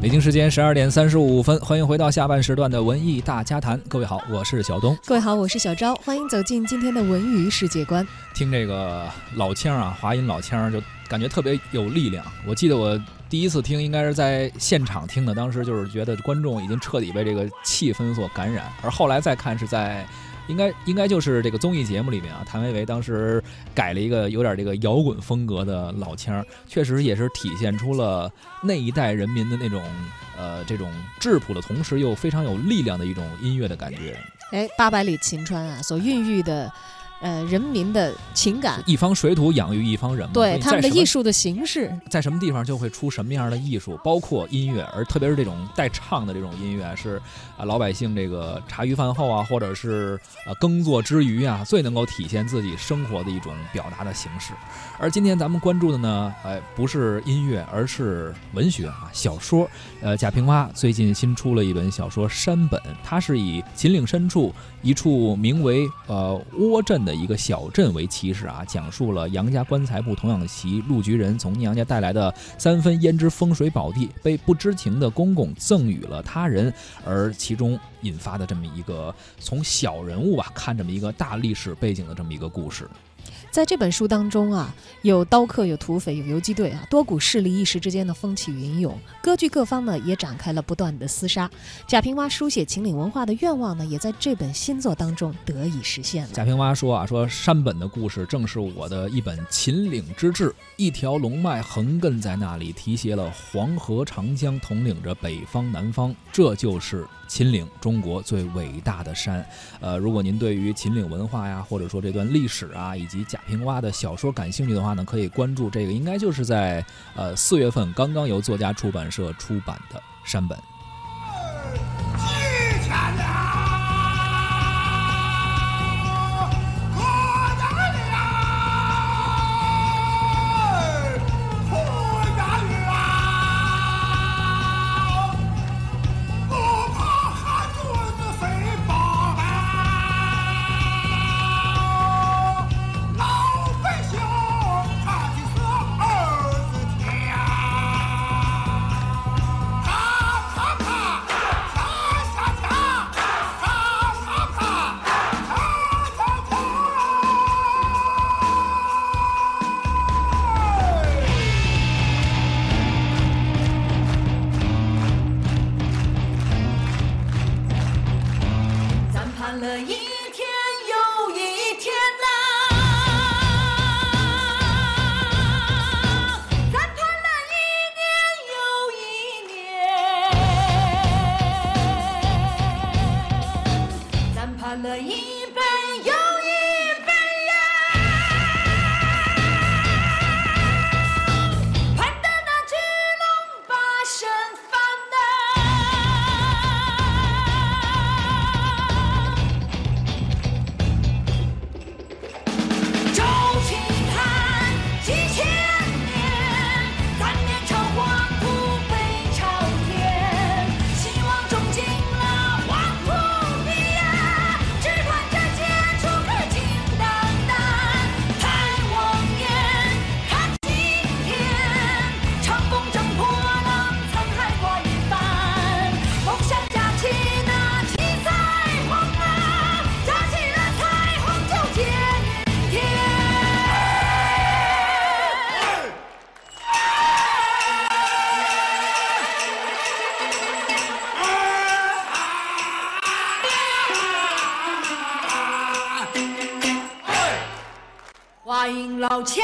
北京时间十二点三十五分，欢迎回到下半时段的文艺大家谈。各位好，我是小东。各位好，我是小昭，欢迎走进今天的文娱世界观。听这个老腔啊，华阴老腔，就感觉特别有力量。我记得我第一次听，应该是在现场听的，当时就是觉得观众已经彻底被这个气氛所感染。而后来再看，是在应该应该就是这个综艺节目里面啊，谭维维当时改了一个有点这个摇滚风格的老腔，确实也是体现出了那一代人民的那种呃这种质朴的同时又非常有力量的一种音乐的感觉。哎，八百里秦川啊，所孕育的，呃，人民的情感，一方水土养育一方人嘛，对他们的艺术的形式，在什么地方就会出什么样的艺术，包括音乐，而特别是这种带唱的这种音乐，是啊老百姓这个茶余饭后啊，或者是呃耕作之余啊，最能够体现自己生活的一种表达的形式。而今天咱们关注的呢，哎，不是音乐，而是文学啊，小说。呃，贾平凹最近新出了一本小说《山本》，它是以秦岭深处一处名为呃窝镇的一个小镇为起始啊，讲述了杨家棺材铺童养媳陆菊人从娘家带来的三分胭脂风水宝地，被不知情的公公赠予了他人，而其中引发的这么一个从小人物吧看这么一个大历史背景的这么一个故事。在这本书当中啊，有刀客，有土匪，有游击队啊，多股势力一时之间的风起云涌，割据各方呢也展开了不断的厮杀。贾平凹书写秦岭文化的愿望呢，也在这本新作当中得以实现了。贾平凹说啊，说山本的故事正是我的一本秦岭之志，一条龙脉横亘在那里，提携了黄河、长江，统领着北方、南方，这就是秦岭，中国最伟大的山。呃，如果您对于秦岭文化呀，或者说这段历史啊，以及贾平凹的小说感兴趣的话呢，可以关注这个，应该就是在呃四月份刚刚由作家出版社出版的山本。了一欢迎老腔